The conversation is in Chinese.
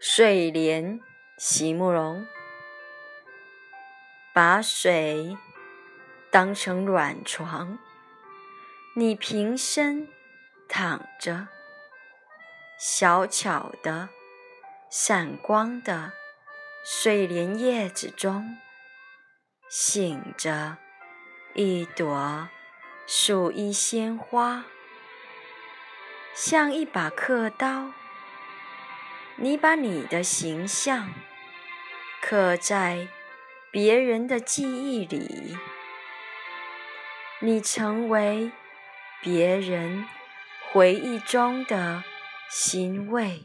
睡莲，席慕容。把水当成软床，你平身躺着，小巧的、闪光的睡莲叶子中，醒着一朵素衣鲜花，像一把刻刀。你把你的形象刻在别人的记忆里，你成为别人回忆中的欣慰。